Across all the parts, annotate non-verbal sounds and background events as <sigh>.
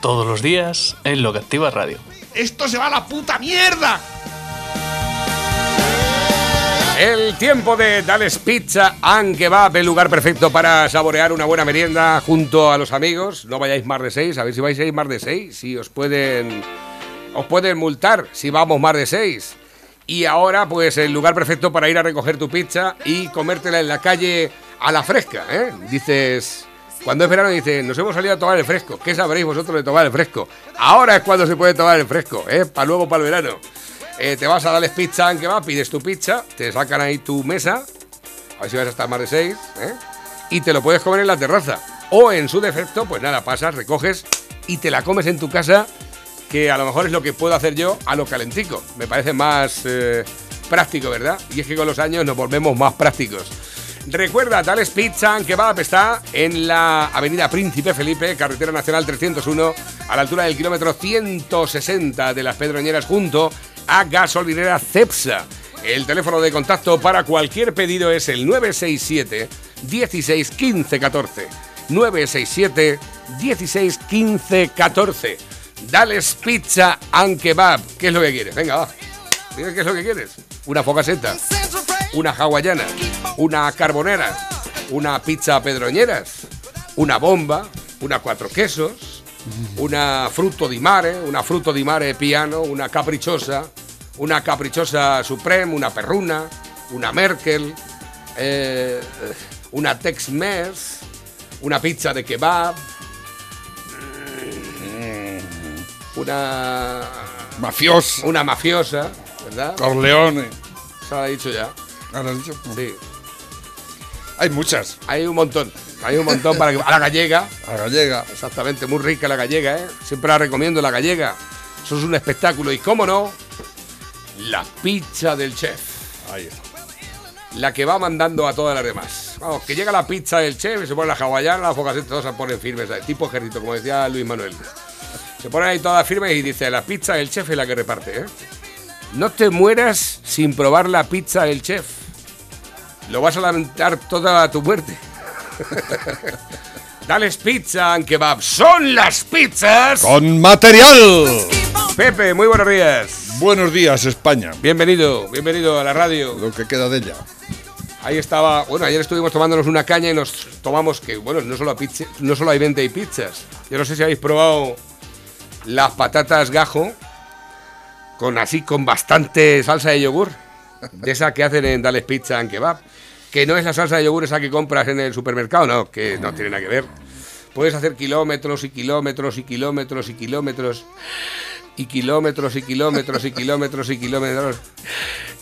Todos los días en Lo que Activa Radio. ¡Esto se va a la puta mierda! El tiempo de Dales Pizza and Kebab, el lugar perfecto para saborear una buena merienda junto a los amigos. No vayáis más de seis, a ver si vais a ir más de seis, si os pueden os pueden multar si vamos más de seis. Y ahora, pues el lugar perfecto para ir a recoger tu pizza y comértela en la calle a la fresca, ¿eh? Dices, cuando es verano dices, nos hemos salido a tomar el fresco. ¿Qué sabréis vosotros de tomar el fresco? Ahora es cuando se puede tomar el fresco, ¿eh? Para luego, para el verano. Eh, te vas a darles pizza en que va, pides tu pizza, te sacan ahí tu mesa, a ver si vas a estar más de seis, ¿eh? y te lo puedes comer en la terraza. O en su defecto, pues nada, pasas, recoges y te la comes en tu casa, que a lo mejor es lo que puedo hacer yo a lo calentico. Me parece más eh, práctico, ¿verdad? Y es que con los años nos volvemos más prácticos. Recuerda, Tales Pizza and Kebab está en la avenida Príncipe Felipe, carretera nacional 301, a la altura del kilómetro 160 de las Pedroñeras, junto a gasolinera Cepsa. El teléfono de contacto para cualquier pedido es el 967 16 15 14. 967 16 15 14. Dales pizza and kebab. ¿Qué es lo que quieres? Venga, va. Qué es lo que quieres. Una focaseta, una hawaiana, una carbonera, una pizza pedroñeras, una bomba, una cuatro quesos, una fruto di mare, una fruto di mare piano, una caprichosa, una caprichosa supreme, una perruna, una Merkel, eh, una Tex-Mex, una pizza de kebab, mm, una Mafioso. una mafiosa, ¿verdad? Corleone. Se lo ha dicho ya. ¿Ahora has dicho? Sí. Hay muchas. Hay un montón. Hay un montón para que. A la gallega. La gallega. Exactamente, muy rica la gallega, ¿eh? Siempre la recomiendo la gallega. Eso es un espectáculo. Y cómo no, la pizza del chef. Ahí está. La que va mandando a todas las demás. Vamos, que llega la pizza del chef y se pone la hawaiana, la focaceta, todos se ponen firmes, ¿sabes? tipo ejército, como decía Luis Manuel. Se ponen ahí todas firmes y dice, la pizza del chef es la que reparte, ¿eh? No te mueras sin probar la pizza del chef. Lo vas a lamentar toda tu muerte. <laughs> Dales pizza and kebab. Son las pizzas. Con material. Pepe, muy buenos días. Buenos días, España. Bienvenido, bienvenido a la radio. Lo que queda de ella. Ahí estaba, bueno, ayer estuvimos tomándonos una caña y nos tomamos que, bueno, no solo, pizza, no solo hay venta y pizzas. Yo no sé si habéis probado las patatas gajo con así, con bastante salsa de yogur. De esa que hacen en Dales Pizza and Kebab. Que no es la salsa de yogur esa que compras en el supermercado, no, que no tiene nada que ver. Puedes hacer kilómetros y kilómetros y kilómetros y kilómetros y kilómetros y kilómetros y kilómetros y kilómetros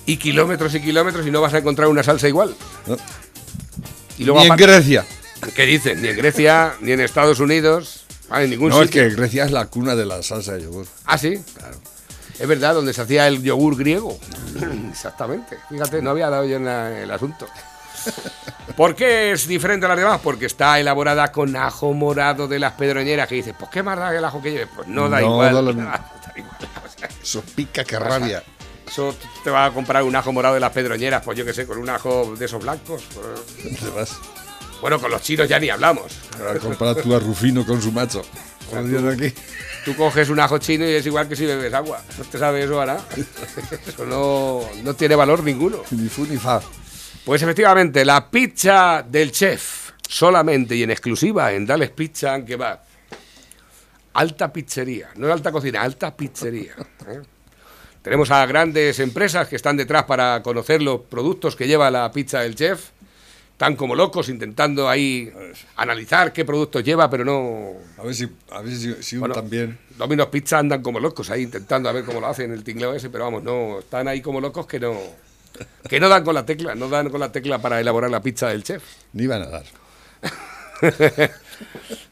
y kilómetros y kilómetros y no vas a encontrar una salsa igual. Y luego Ni en Grecia. ¿Qué dicen? Ni en Grecia, ni en Estados Unidos, ah, en ningún No, es que Grecia es la cuna de la salsa de yogur. Ah, sí. Es verdad, donde se hacía el yogur griego. Exactamente. Fíjate, no había dado yo en la- el asunto. ¿Por qué es diferente a las demás? Porque está elaborada con ajo morado de las pedroñeras. Que dices, pues qué más da que el ajo que lleve. Pues no da No igual. da lo <laughs> Da mismo. igual. O sea, Eso pica que rabia. Eso te va a comprar un ajo morado de las pedroñeras, pues yo qué sé, con un ajo de esos blancos. pues- Te vas Bueno, con los chinos ya ni hablamos. a comprar tú a Rufino con su macho. Como dicen aquí. Tú coges un ajo chino y es igual que si bebes agua. No te sabe eso ahora. <laughs> Eso no, no tiene valor ninguno. Ni fu ni fa. Pues efectivamente, la pizza del chef, solamente y en exclusiva en Dales Pizza and Kebab. Alta pizzería, no es alta cocina, alta pizzería. ¿eh? Tenemos a grandes empresas que están detrás para conocer los productos que lleva la pizza del chef. Están como locos intentando ahí analizar qué productos lleva, pero no, A ver si, a ver si, si un Bueno, también. Domino's Pizza andan como locos ahí intentando a ver cómo lo hacen el tingleo ese, pero vamos, no, están ahí como locos que no <laughs> que no dan con la tecla, no dan con la tecla para elaborar la pizza del chef. Ni van a dar. <laughs>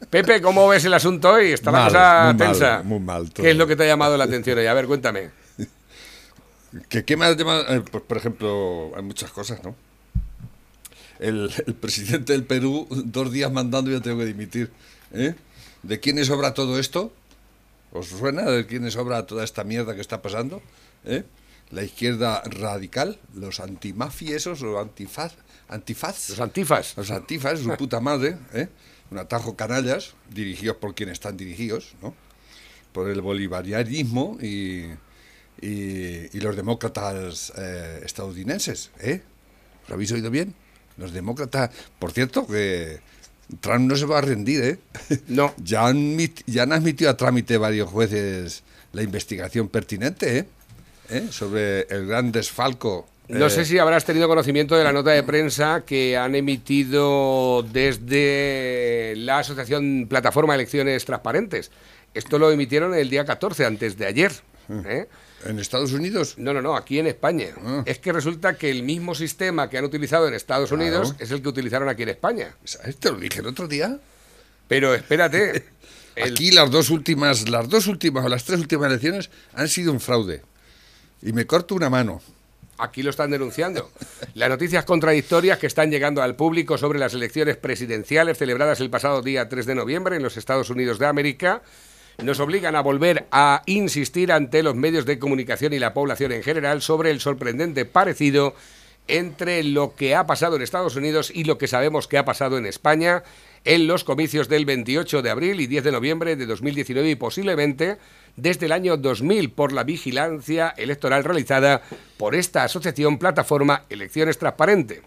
Pepe, ¿cómo ves el asunto hoy? Está la Mal, cosa muy mal, tensa. muy mal todo. ¿Qué es lo que te ha llamado la atención hoy? A ver, cuéntame. <laughs> ¿Qué, qué más llama? eh, pues, por ejemplo, hay muchas cosas, ¿no? El, el presidente del Perú, dos días mandando ya tengo que dimitir. ¿eh? ¿De quién es obra todo esto? ¿Os suena de quién es obra toda esta mierda que está pasando? ¿Eh? La izquierda radical, los antimafi esos, los antifaz, antifaz. Los antifas. Los antifas, su puta madre, ¿eh? un atajo canallas, dirigidos por quienes están dirigidos, ¿no? por el bolivarianismo y, y, y los demócratas eh, estadounidenses. ¿eh? ¿Lo habéis oído bien? Los demócratas, por cierto, que Trump no se va a rendir, ¿eh? <laughs> No. Ya han, ya han admitido a trámite varios jueces la investigación pertinente, ¿eh? ¿Eh? Sobre el gran desfalco. No eh, sé si habrás tenido conocimiento de la nota de prensa que han emitido desde la Asociación Plataforma Elecciones Transparentes. Esto lo emitieron el día 14, antes de ayer. ¿eh? En Estados Unidos. No, no, no, aquí en España. Ah. Es que resulta que el mismo sistema que han utilizado en Estados Claro. Unidos es el que utilizaron aquí en España. ¿Sabes? Te lo dije el otro día. Pero espérate. <laughs> el- Aquí las dos últimas, las dos últimas o las tres últimas elecciones han sido un fraude. Y me corto una mano. Aquí lo están denunciando. Las noticias contradictorias que están llegando al público sobre las elecciones presidenciales celebradas el pasado día 3 de noviembre en los Estados Unidos de América nos obligan a volver a insistir ante los medios de comunicación y la población en general sobre el sorprendente parecido entre lo que ha pasado en Estados Unidos y lo que sabemos que ha pasado en España en los comicios del 28 de abril y 10 de noviembre de 2019 y posiblemente desde el año 2000 por la vigilancia electoral realizada por esta asociación plataforma Elecciones Transparente.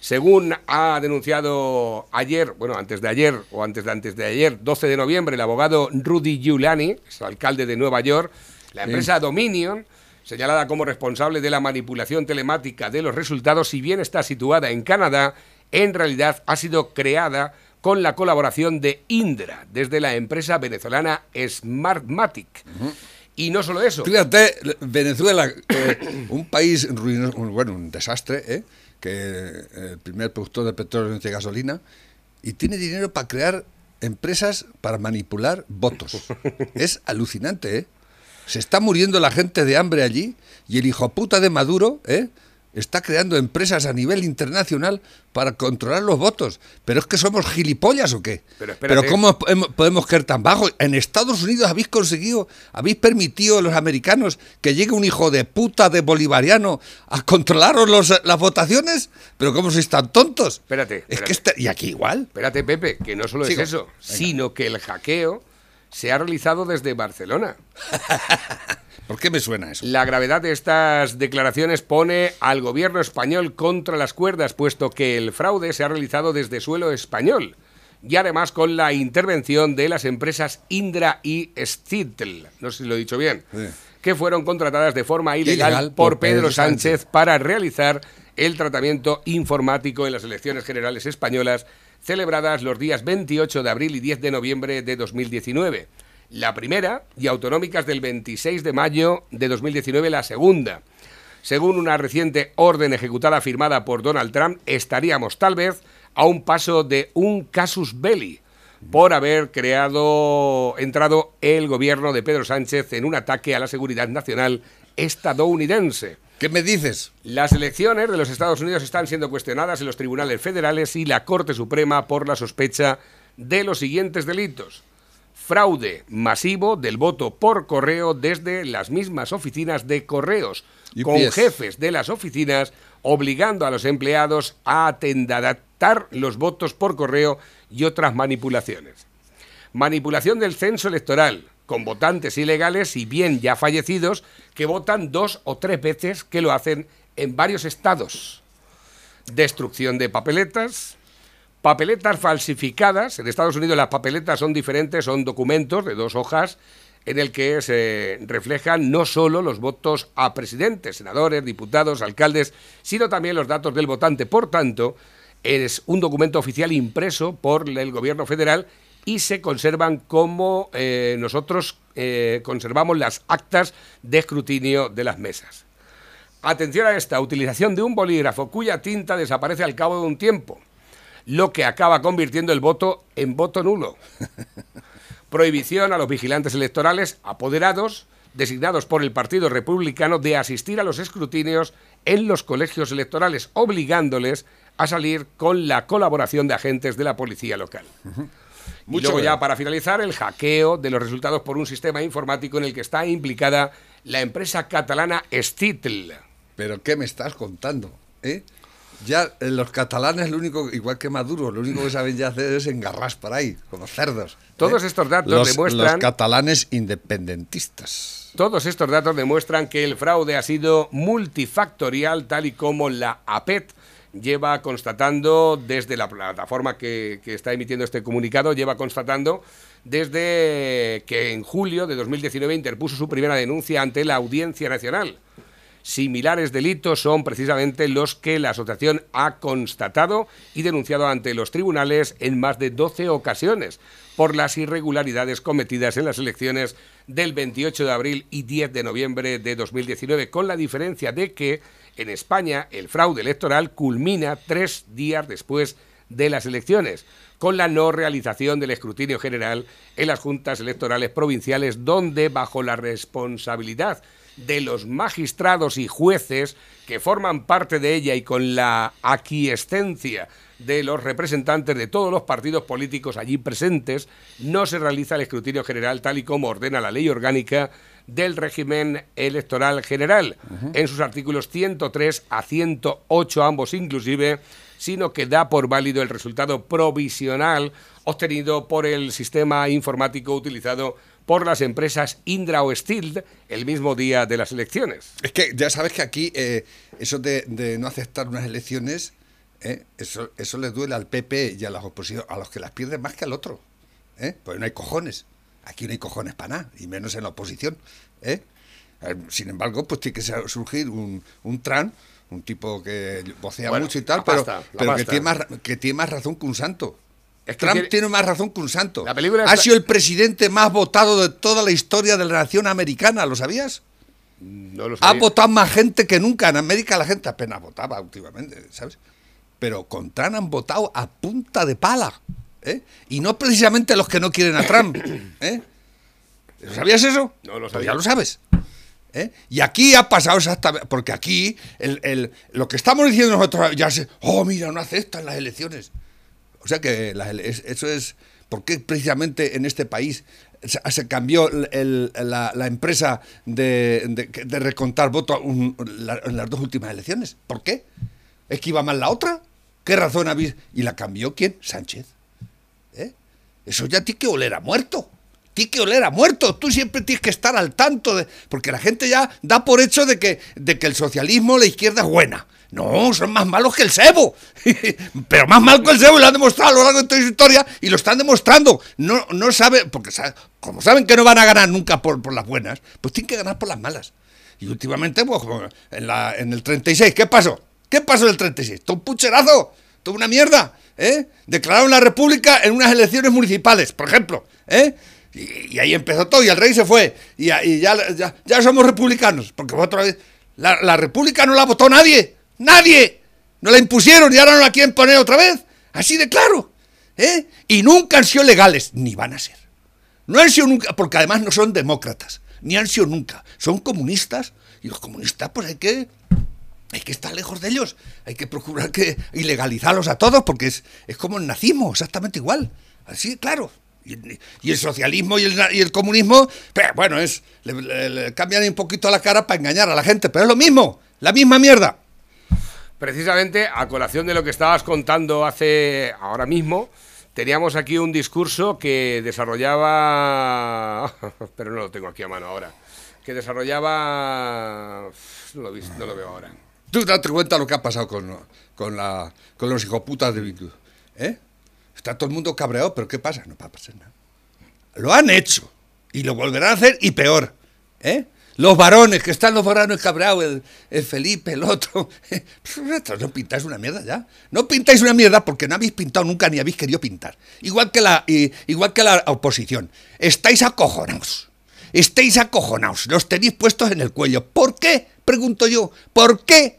Según ha denunciado ayer, bueno, antes de ayer o antes de antes de ayer, 12 de noviembre, el abogado Rudy Giuliani, es alcalde de Nueva York, la empresa Dominion, señalada como responsable de la manipulación telemática de los resultados, si bien está situada en Canadá, en realidad ha sido creada con la colaboración de Indra, desde la empresa venezolana Smartmatic. Y no solo eso, Fíjate, Venezuela, eh, <coughs> un país ruinoso, bueno, un desastre, ¿eh? que eh, el primer productor de petróleo y de gasolina, y tiene dinero para crear empresas para manipular votos. <laughs> Es alucinante, ¿eh? Se está muriendo la gente de hambre allí y el hijo puta de Maduro, ¿eh? Está creando empresas a nivel internacional para controlar los votos. Pero es que somos gilipollas o qué? Pero espérate. ¿cómo podemos- podemos caer tan bajo? En Estados Unidos habéis conseguido, habéis permitido a los americanos que llegue un hijo de puta de bolivariano a controlaros los- las votaciones. Pero ¿cómo sois tan tontos? Espérate, Es espérate. que está- y aquí igual. Espérate, Pepe, que no solo Sigo. es eso, sino que el hackeo se ha realizado desde Barcelona. <laughs> ¿Por qué me suena eso? La gravedad de estas declaraciones pone al gobierno español contra las cuerdas, puesto que el fraude se ha realizado desde suelo español y además con la intervención de las empresas Indra y Stitl, no sé si lo he dicho bien, Sí. que fueron contratadas de forma ilegal, Ilegal por, por Pedro, Pedro Sánchez, Sánchez. para realizar el tratamiento informático en las elecciones generales españolas celebradas los días 28 de abril y 10 de noviembre de 2019. La primera y autonómicas del 26 de mayo de 2019 la segunda. Según una reciente orden ejecutada firmada por Donald Trump, estaríamos tal vez a un paso de un casus belli por haber creado, entrado el gobierno de Pedro Sánchez en un ataque a la seguridad nacional estadounidense. ¿Qué me dices? Las elecciones de los Estados Unidos están siendo cuestionadas en los tribunales federales y la Corte Suprema por la sospecha de los siguientes delitos. Fraude masivo del voto por correo desde las mismas oficinas de correos, UPS. con jefes de las oficinas obligando a los empleados a atendatar los votos por correo y otras manipulaciones. Manipulación del censo electoral, con votantes ilegales y bien ya fallecidos que votan dos o tres veces que lo hacen en varios estados. Destrucción de papeletas. Papeletas falsificadas. En Estados Unidos las papeletas son diferentes, son documentos de dos hojas en el que se reflejan no solo los votos a presidentes, senadores, diputados, alcaldes, sino también los datos del votante. Por tanto, es un documento oficial impreso por el gobierno federal y se conservan como eh, nosotros eh, conservamos las actas de escrutinio de las mesas. Atención a esta utilización de un bolígrafo cuya tinta desaparece al cabo de un tiempo. Lo que acaba convirtiendo el voto en voto nulo. <laughs> Prohibición a los vigilantes electorales apoderados designados por el Partido Republicano de asistir a los escrutinios en los colegios electorales, obligándoles a salir con la colaboración de agentes de la policía local. Y luego ya para finalizar, el hackeo de los resultados por un sistema informático en el que está implicada la empresa catalana Stitl. ¿Pero qué me estás contando? ¿Eh? Ya eh, los catalanes, lo único, igual que Maduro, lo único que saben ya hacer es engarras por ahí, como cerdos. ¿eh? Todos estos datos los, demuestran... Los catalanes independentistas. Todos estos datos demuestran que el fraude ha sido multifactorial, tal y como la APET lleva constatando desde la plataforma que, que, está emitiendo este comunicado, lleva constatando desde que en julio de 2019 interpuso su primera denuncia ante la Audiencia Nacional. Similares delitos son precisamente los que la asociación ha constatado y denunciado ante los tribunales en más de 12 ocasiones por las irregularidades cometidas en las elecciones del 28 de abril y 10 de noviembre de 2019, con la diferencia de que en España el fraude electoral culmina tres días después de las elecciones, con la no realización del escrutinio general en las juntas electorales provinciales, donde bajo la responsabilidad de los magistrados y jueces que forman parte de ella y con la aquiescencia de los representantes de todos los partidos políticos allí presentes, no se realiza el escrutinio general tal y como ordena la ley orgánica del régimen electoral general, en sus artículos 103 a 108 ambos inclusive, sino que da por válido el resultado provisional obtenido por el sistema informático utilizado por las empresas Indra o Steel el mismo día de las elecciones. Es que ya sabes que aquí eh, eso de, de, no aceptar unas elecciones, eh, eso, eso le duele al PP y a las oposiciones, a los que las pierden más que al otro. ¿eh? Pues no hay cojones. Aquí no hay cojones para nada, y menos en la oposición. ¿eh? Sin embargo, pues tiene que surgir un, un Trump, un tipo que vocea bueno, mucho y tal, pero, pasta, pero que, tiene más, que tiene más razón que un santo. Es que Trump tiene- tiene más razón que un santo. La película ha sido el presidente más votado de toda la historia de la nación americana, ¿lo sabías? No lo Ha sabía. votado más gente que nunca. En América la gente apenas votaba últimamente, ¿sabes? Pero con Trump han votado a punta de pala. ¿eh? Y no precisamente los que no quieren a Trump. <coughs> ¿eh? ¿Sabías eso? No lo Pues sabía. ya lo sabes. ¿eh? Y aquí ha pasado exactamente. Porque aquí el, el- lo que estamos diciendo nosotros ya se. Oh, mira, no aceptan las elecciones. O sea que es- eso es. ¿Por qué precisamente en este país se, se cambió el- la, la empresa de, de- de recontar votos la- en las dos últimas elecciones? ¿Por qué? ¿Es que iba mal la otra? ¿Qué razón habéis? ¿Y la cambió quién? Sánchez. ¿Eh? Eso ya ti que oler a muerto. Ti que oler a muerto. Tú siempre tienes que estar al tanto de. Porque la gente ya da por hecho de que, de que el socialismo, la izquierda es buena. No, son más malos que el cebo. <laughs> Pero más mal que el cebo y lo han demostrado a lo largo de toda su historia y lo están demostrando. No, no saben, porque sa- como saben que no van a ganar nunca por, por las buenas, pues tienen que ganar por las malas. Y últimamente, pues, en, la, en el 36, ¿qué pasó? ¿Qué pasó en el 36? Todo un pucherazo, toda una mierda, ¿eh? Declararon la república en unas elecciones municipales, por ejemplo, ¿eh? Y, ahí empezó todo, y el rey se fue, y, ya- ya, ya, somos republicanos, porque otra vez, la, la república no la votó nadie, nadie, no la impusieron y ahora no la quieren poner otra vez, así de claro, ¿eh? Y nunca han sido legales, ni van a ser. No han sido nunca, porque además no son demócratas, ni han sido nunca. Son comunistas y los comunistas pues hay que, hay que estar lejos de ellos. Hay que procurar que ilegalizarlos a todos porque es, es como el nazismo, exactamente igual. Así, claro. Y, el socialismo y el, y el comunismo, pero, bueno, es le- le cambian un poquito la cara para engañar a la gente, pero es lo mismo, la misma mierda. Precisamente a colación de lo que estabas contando hace ahora mismo, teníamos aquí un discurso que desarrollaba, <laughs> pero no lo tengo aquí a mano ahora, que desarrollaba, no lo, veo ahora. Tú date cuenta lo que ha pasado con, con los hijoputas de Bildu. ¿Eh? Está todo el mundo cabreado, pero ¿qué pasa? No va a pasar nada. Lo han hecho. Y lo volverán a hacer y peor. ¿Eh? Los varones, que están los varones cabreados, el, el Felipe, el otro. <laughs> No pintáis una mierda ya. No pintáis una mierda porque no habéis pintado nunca ni habéis querido pintar. Igual que la, y- igual que la oposición. Estáis acojonados. Estáis acojonados. Los tenéis puestos en el cuello. ¿Por qué? Pregunto yo. ¿Por qué?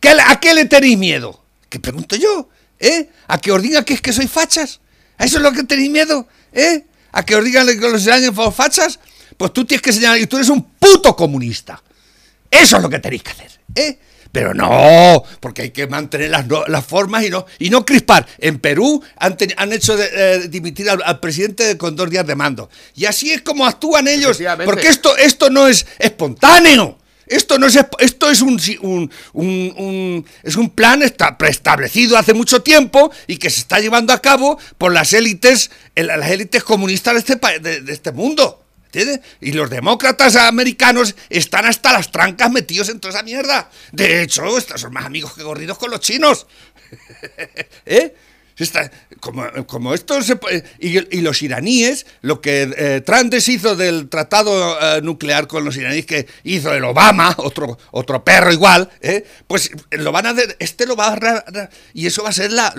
¿Qué ¿A qué le tenéis miedo? ¿Qué pregunto yo? ¿Eh? ¿A que os digan que es que soy fachas? ¿A eso es lo que tenéis miedo? ¿Eh? ¿A que os digan que los por fachas? Pues tú tienes que señalar y tú eres un puto comunista. Eso es lo que tenéis que hacer, ¿eh? Pero no, porque hay que mantener las, no- las formas y no, y no crispar. En Perú han, han hecho de- eh, dimitir al, al presidente con dos días de mando. Y así es como actúan ellos. Porque esto, esto no es espontáneo. Esto no es esto es un, un- un- un- es un plan esta- preestablecido hace mucho tiempo y que se está llevando a cabo por las élites las élites comunistas de este de este mundo. Y los demócratas americanos están hasta las trancas metidos en toda esa mierda. De hecho, estos son más amigos que gorridos con los chinos. <laughs> ¿Eh? Como, esto y, los iraníes, lo que eh, Trump del tratado eh, nuclear con los iraníes que hizo el Obama, otro, otro perro igual, ¿eh? pues lo van a hacer, este lo va a... y eso va a ser la...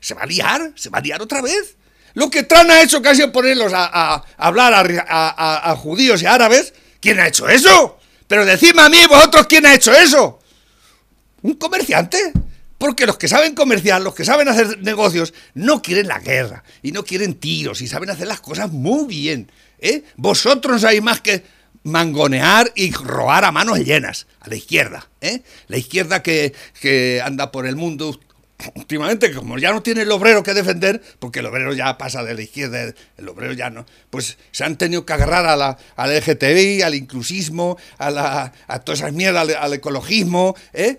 Se va a liar, se va a liar otra vez. Lo que Trump ha hecho casi ponerlos a, a- a hablar a, judíos y árabes. ¿Quién ha hecho eso? Pero decidme a mí, vosotros, ¿quién ha hecho eso? ¿Un comerciante? Porque los que saben comerciar, los que saben hacer negocios, no quieren la guerra y no quieren tiros y saben hacer las cosas muy bien. ¿eh? Vosotros sabéis más que mangonear y robar a manos llenas, a la izquierda. ¿eh? La izquierda que anda por el mundo últimamente, como ya no tiene el obrero que defender, porque el obrero ya pasa de la izquierda, el obrero ya no, pues se han tenido que agarrar a la, al LGTBI, al inclusismo, a, la, a todas esas mierdas, al, ecologismo, ¿eh?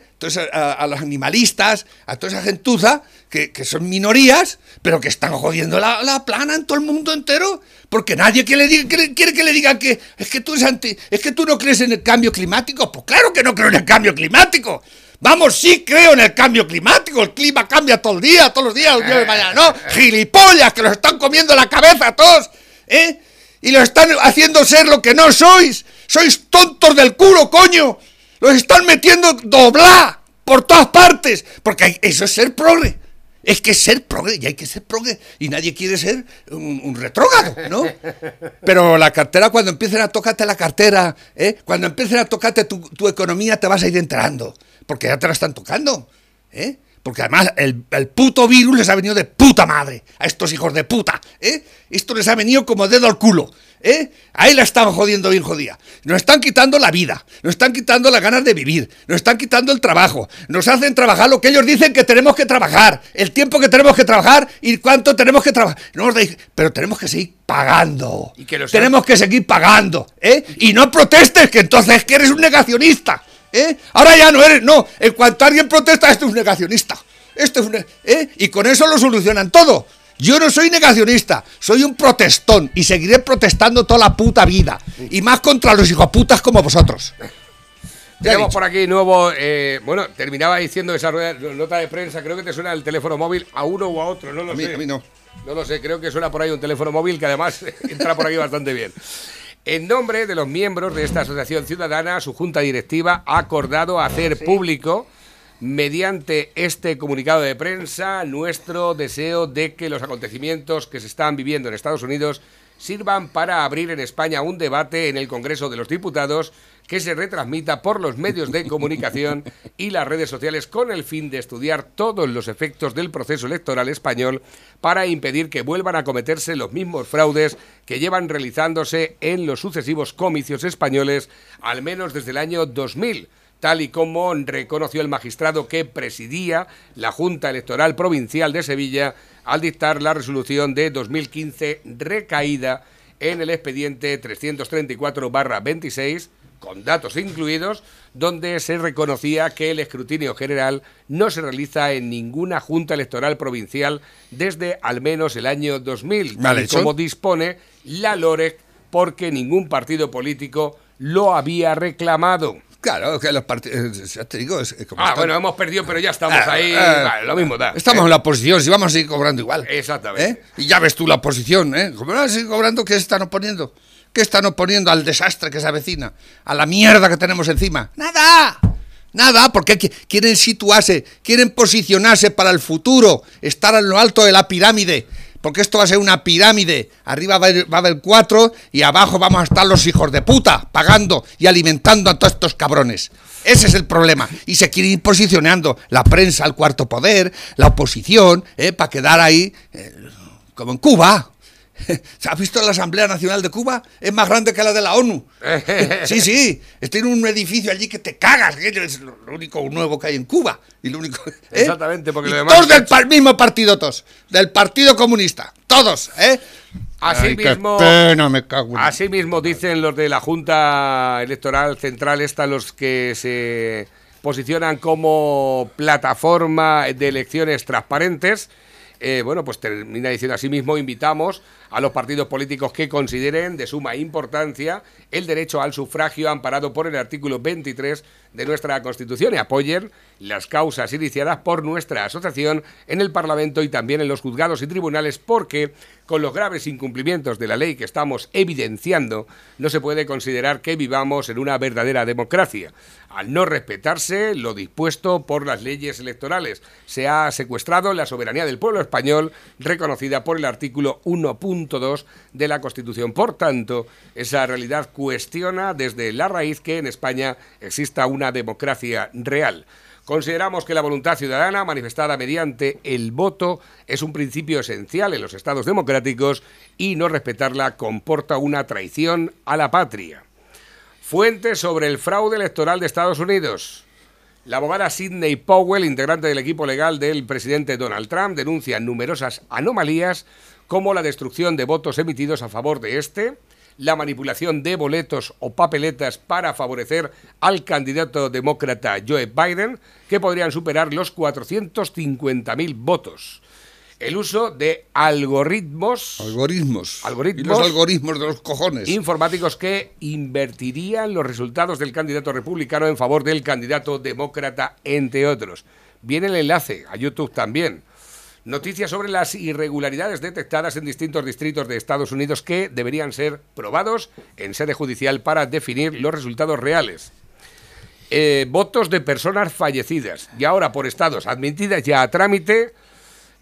A, a los animalistas, a toda esa gentuza, que, que son minorías, pero que están jodiendo la, la plana en todo el mundo entero, porque nadie que diga, quiere que le digan que es que tú eres anti, es que tú no crees en el cambio climático, pues claro que no creo en el cambio climático. Vamos, sí creo en el cambio climático. El clima cambia todo el día, todos los días, el día de mañana. No, <laughs> gilipollas, que los están comiendo la cabeza a todos, ¿eh? Y los están haciendo ser lo que no sois. Sois tontos del culo, coño. Los están metiendo doblá por todas partes. Porque eso es ser progre. Es que ser progre, y hay que ser progre. Y nadie quiere ser un, un retrógrado, ¿no? <laughs> Pero la cartera, cuando empiecen a tocarte la cartera, ¿eh? cuando empiecen a tocarte tu, tu economía, te vas a ir enterando. Porque ya te la están tocando. ¿eh? Porque además el, el puto virus les ha venido de puta madre a estos hijos de puta. ¿eh? Esto les ha venido como dedo al culo. ¿eh? Ahí la están jodiendo bien jodida. Nos están quitando la vida, nos están quitando las ganas de vivir, nos están quitando el trabajo, nos hacen trabajar lo que ellos dicen que tenemos que trabajar, el tiempo que tenemos que trabajar y cuánto tenemos que trabajar. No nos deis- pero tenemos que seguir pagando. Y que los- tenemos que seguir pagando. ¿eh? Y no protestes, que entonces que eres un negacionista. ¿Eh? Ahora ya no eres, no. En cuanto alguien protesta, esto es un negacionista. Esto es un, ¿eh? Y con eso lo solucionan todo. Yo no soy negacionista, soy un protestón y seguiré protestando toda la puta vida. Y más contra los hijoputas como vosotros. Tenemos por aquí nuevo. eh, bueno, terminaba diciendo esa rueda- nota de prensa. Creo que te suena el teléfono móvil a uno o a otro. No lo A mí- sé. a mí no. No lo sé. Creo que suena por ahí un teléfono móvil que además <laughs> entra por aquí bastante bien. En nombre de los miembros de esta asociación ciudadana, su junta directiva ha acordado hacer público, mediante este comunicado de prensa, nuestro deseo de que los acontecimientos que se están viviendo en Estados Unidos sirvan para abrir en España un debate en el Congreso de los Diputados que se retransmita por los medios de comunicación y las redes sociales con el fin de estudiar todos los efectos del proceso electoral español para impedir que vuelvan a cometerse los mismos fraudes que llevan realizándose en los sucesivos comicios españoles, al menos desde el año 2000 tal y como reconoció el magistrado que presidía la Junta Electoral Provincial de Sevilla al dictar la resolución de 2015 recaída en el expediente 334-26, con datos incluidos, donde se reconocía que el escrutinio general no se realiza en ninguna Junta Electoral Provincial desde al menos el año 2000, Mal y hecho. como dispone la LOREC porque ningún partido político lo había reclamado. Claro, que los partidos. Ya te digo, es, como Ah, bueno, hemos perdido, pero ya estamos Ah, ahí. ah, vale, lo mismo da. Estamos ¿eh? en la oposición, si vamos a seguir cobrando igual. Exactamente. ¿Eh? Y ya ves tú la oposición, ¿eh? ¿Cómo van a seguir cobrando? ¿Qué están oponiendo? ¿Qué están oponiendo al desastre que se avecina? ¿A la mierda que tenemos encima? ¡Nada! Nada, porque qui- quieren situarse, quieren posicionarse para el futuro, estar en lo alto de la pirámide. porque esto va a ser una pirámide. Arriba va a, haber, cuatro y abajo vamos a estar los hijos de puta, pagando y alimentando a todos estos cabrones. Ese es el problema. Y se quiere ir posicionando la prensa, el cuarto poder, la oposición, ¿eh? para quedar ahí, eh, como en Cuba. <laughs> ¿Has visto la Asamblea Nacional de Cuba? Es más grande que la de la ONU. <laughs> Sí, sí. Estoy en un edificio allí que te cagas. que Es lo único nuevo que hay en Cuba. Y lo único, ¿eh? Exactamente, porque Y lo demás todos está del par- mismo partido, todos. Del Partido Comunista. Todos, ¿eh? Así Ay, qué mismo- pena, me cago en- Asimismo dicen los de la Junta Electoral Central, esta los que se posicionan como plataforma de elecciones transparentes. Eh, bueno, pues termina diciendo asimismo, invitamos a los partidos políticos que consideren de suma importancia el derecho al sufragio amparado por el artículo 23 de nuestra Constitución y apoyen las causas iniciadas por nuestra asociación en el Parlamento y también en los juzgados y tribunales porque con los graves incumplimientos de la ley que estamos evidenciando no se puede considerar que vivamos en una verdadera democracia. Al no respetarse lo dispuesto por las leyes electorales, se ha secuestrado la soberanía del pueblo español reconocida por el artículo 1.2 de la Constitución. Por tanto, esa realidad cuestiona desde la raíz que en España exista una democracia real. Consideramos que la voluntad ciudadana manifestada mediante el voto es un principio esencial en los estados democráticos y no respetarla comporta una traición a la patria. Fuentes sobre el fraude electoral de Estados Unidos. La abogada Sidney Powell, integrante del equipo legal del presidente Donald Trump, denuncia numerosas anomalías como la destrucción de votos emitidos a favor de este, la manipulación de boletos o papeletas para favorecer al candidato demócrata Joe Biden, que podrían superar los 450.000 votos. El uso de algoritmos Algoritmos. Algoritmos. Y los algoritmos de los cojones. informáticos que invertirían los resultados del candidato republicano en favor del candidato demócrata, entre otros. Viene el enlace a YouTube también. Noticias sobre las irregularidades detectadas en distintos distritos de Estados Unidos que deberían ser probados en sede judicial para definir los resultados reales. Eh, votos de personas fallecidas y ahora por estados admitidas ya a trámite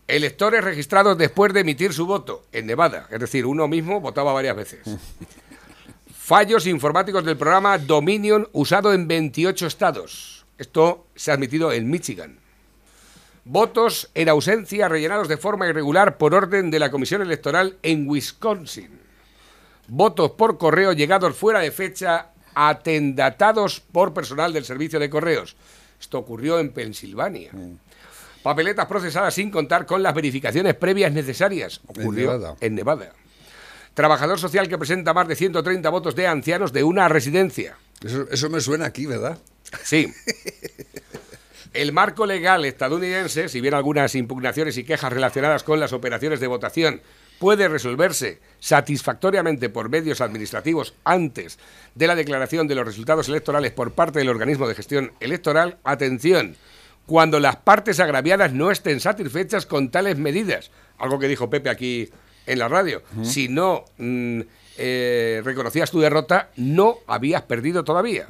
electores registrados después de emitir su voto en Nevada. Es decir, uno mismo votaba varias veces. <laughs> Fallos informáticos del programa Dominion usado en 28 estados. Esto se ha admitido en Michigan. Votos en ausencia rellenados de forma irregular por orden de la Comisión Electoral en Wisconsin. Votos por correo llegados fuera de fecha atendatados por personal del servicio de correos. Esto ocurrió en Pensilvania. Papeletas procesadas sin contar con las verificaciones previas necesarias. Ocurrió Nevada. en Nevada. Trabajador social que presenta más de 130 votos de ancianos de una residencia. Eso, eso me suena aquí, ¿verdad? Sí. <laughs> El marco legal estadounidense, si bien algunas impugnaciones y quejas relacionadas con las operaciones de votación puede resolverse satisfactoriamente por medios administrativos antes de la declaración de los resultados electorales por parte del organismo de gestión electoral, atención, cuando las partes agraviadas no estén satisfechas con tales medidas, algo que dijo Pepe aquí en la radio, si no mm, eh, reconocías tu derrota, no habías perdido todavía.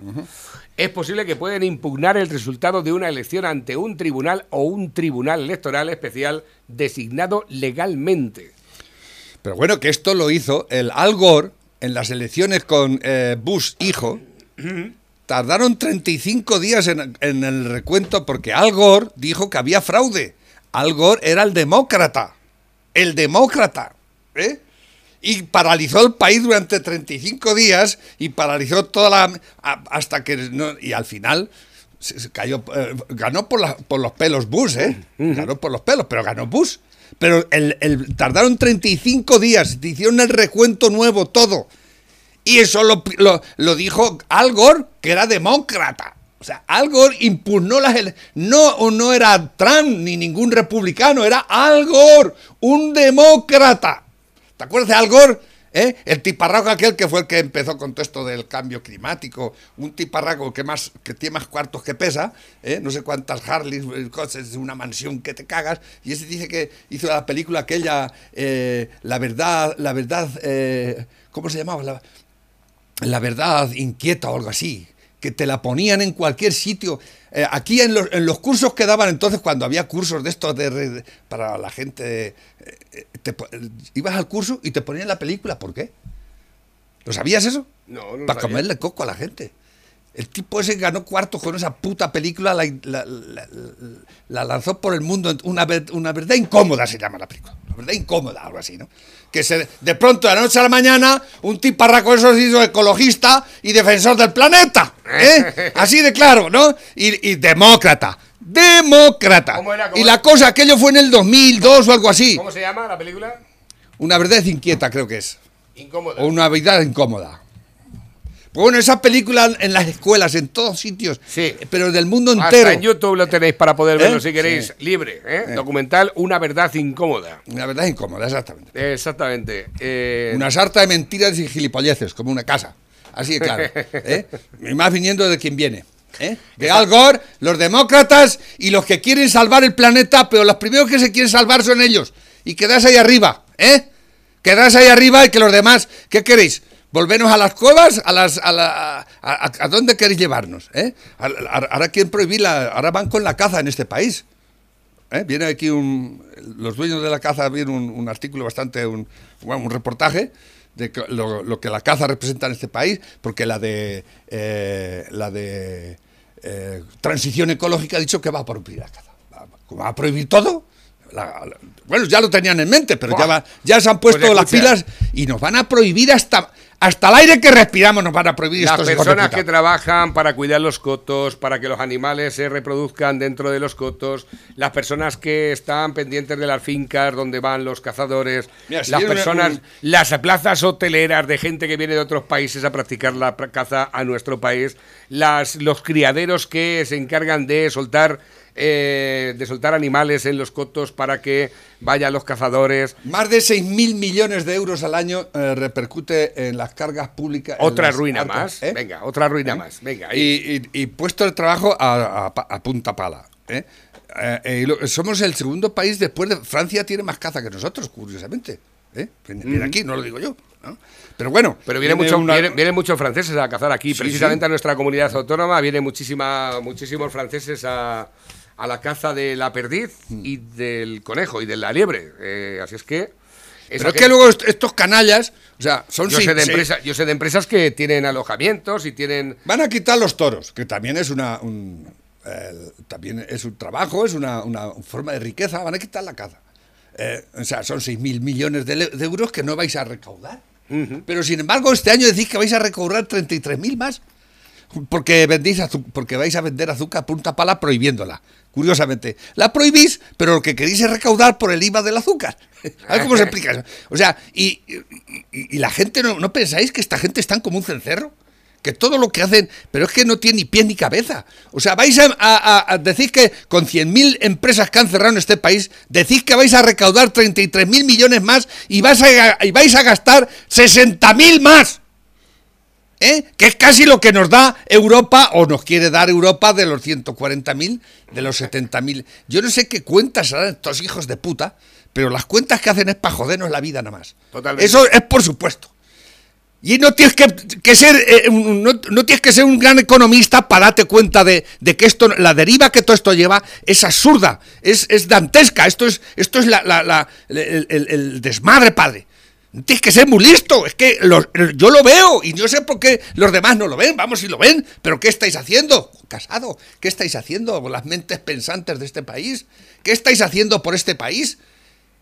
Es posible que pueden impugnar el resultado de una elección ante un tribunal o un tribunal electoral especial designado legalmente. Pero bueno, que esto lo hizo el Al Gore en las elecciones con eh, Bush hijo. Tardaron 35 días en, en el recuento porque Al Gore dijo que había fraude. Al Gore era el demócrata. El demócrata. ¿eh? Y paralizó el país durante 35 días y paralizó toda la... hasta que... no- y al final se, cayó... eh, ganó por, la- por los pelos Bush, ¿eh? Ganó por los pelos, pero ganó Bush. Pero el, el- tardaron 35 días, hicieron el recuento nuevo, todo. Y eso lo, lo, lo dijo Al Gore, que era demócrata. O sea, Al Gore impugnó las No, no era Trump ni ningún republicano, era Al Gore, un demócrata. ¿Te acuerdas de Al Gore? ¿Eh? El tiparraco aquel que fue el que empezó con todo esto del cambio climático, un tiparraco que más que tiene más cuartos que pesa, ¿eh? no sé cuántas Harleys, eh, cosas, una mansión que te cagas, y ese dice que hizo la película aquella, eh, la verdad, la verdad, eh, ¿cómo se llamaba? La, la verdad inquieta o algo así. Que te la ponían en cualquier sitio. Eh, aquí en los, en los cursos que daban entonces, cuando había cursos de estos de, re- para la gente, eh, eh, te ibas al curso y te ponían la película. ¿Por qué? ¿Lo sabías eso? No, Para comerle coco a la gente. El tipo ese ganó cuartos con esa puta película, la, la- la- la lanzó por el mundo. Una, ver- una verdad incómoda se llama la película. Una verdad incómoda, algo así, ¿no? Que se, de pronto, de la noche a la mañana, un tiparraco eso se hizo ecologista y defensor del planeta. ¿eh? Así de claro, ¿no? Y, y demócrata. Demócrata. ¿Cómo era? ¿Cómo y la cosa, aquello fue en el 2002 o algo así. ¿Cómo se llama la película? Una verdad inquieta, creo que es. Incómoda. O una verdad incómoda. Pues bueno, esa película en las escuelas, en todos sitios, Sí. pero del mundo Hasta entero. en YouTube lo tenéis para poder verlo ¿Eh? si queréis, Sí. libre. ¿eh? Documental Una verdad incómoda. Una verdad incómoda, exactamente. Exactamente. Eh, Una sarta de mentiras y gilipolleces, como una casa. Así de claro. ¿eh? <laughs> Y más viniendo de quien viene. ¿eh? De Al Gore, los demócratas y los que quieren salvar el planeta, pero los primeros que se quieren salvar son ellos. Y quedarse ahí arriba, ¿eh? Quedarse ahí arriba y que los demás, ¿qué queréis? ¿Volvernos a las cuevas? ¿A, las, a, la- a, a- a dónde queréis llevarnos? ¿eh? Ahora quieren prohibir la, ahora van con la caza en este país. ¿eh? Viene aquí un, los dueños de la caza, viene un, un artículo bastante, un, bueno, un reportaje de lo, lo que la caza representa en este país, porque la de eh, la de eh, transición ecológica ha dicho que va a prohibir la caza. Va, va a prohibir todo. La- la- bueno, ya lo tenían en mente, pero ya, va- ya se han puesto Pues las pilas y nos van a prohibir hasta hasta el aire que respiramos nos van a prohibir Las estos personas que trabajan para cuidar los cotos, para que los animales se reproduzcan dentro de los cotos, las personas que están pendientes de las fincas donde van los cazadores, Mira, si las personas, un- las plazas hoteleras de gente que viene de otros países a practicar la caza a nuestro país, las, los criaderos que se encargan de soltar eh, de soltar animales en los cotos para que vayan los cazadores. Más de 6.000 millones de euros al año eh, repercute en las cargas públicas. Otra ruina arcas, más. ¿eh? Venga, otra ruina más. Venga. Y, y- y puesto el trabajo a, a punta pala. lo- somos el segundo país después de Francia tiene más caza que nosotros, curiosamente. ¿eh? Viene, viene aquí, no lo digo yo. ¿no? Pero bueno, Pero vienen viene mucho, una- vienen, vienen muchos franceses a cazar aquí, Sí, precisamente sí. a nuestra comunidad autónoma. Vienen muchísima, muchísimos franceses a, a la caza de la perdiz Mm. y del conejo y de la liebre. Eh, así es que. Pero es que luego est- estos canallas, o sea, son yo, sé de empresa- yo sé de empresas que tienen alojamientos y tienen. Van a quitar los toros, que también es una un, también es un trabajo, es una, una forma de riqueza. Van a quitar la caza. Eh, o sea, son 6.000 millones de euros que no vais a recaudar. Pero sin embargo, este año decís que vais a recaudar 33.000 más. Porque, vendéis porque vais a vender azúcar punta pala prohibiéndola. Curiosamente. La prohibís, pero lo que queréis es recaudar por el IVA del azúcar. <laughs> A ver cómo se explica eso. O sea, y, la gente, no, ¿no pensáis que esta gente están como un cencerro? Que todo lo que hacen, pero es que no tiene ni pie ni cabeza. O sea, vais a, decir que con 100.000 empresas que han cerrado en este país, decís que vais a recaudar 33.000 millones más y, vas a, y vais a gastar 60.000 más. ¿Eh? que es casi lo que nos da Europa o nos quiere dar Europa de los 140.000, de los 70.000. Yo no sé qué cuentas harán estos hijos de puta, pero las cuentas que hacen es para jodernos la vida nada más. Totalmente. Eso es por supuesto. Y no tienes que, que ser eh, un- no, no tienes que ser un gran economista para darte cuenta de, de que esto, la deriva que todo esto lleva es absurda, es, es dantesca, esto es, esto es la, la- la- el, el- el desmadre, padre. Tienes que ser muy listo, es que los- yo lo veo y yo sé por qué los demás no lo ven, vamos si lo ven, pero ¿qué estáis haciendo? Casado, ¿qué estáis haciendo las mentes pensantes de este país? ¿Qué estáis haciendo por este país?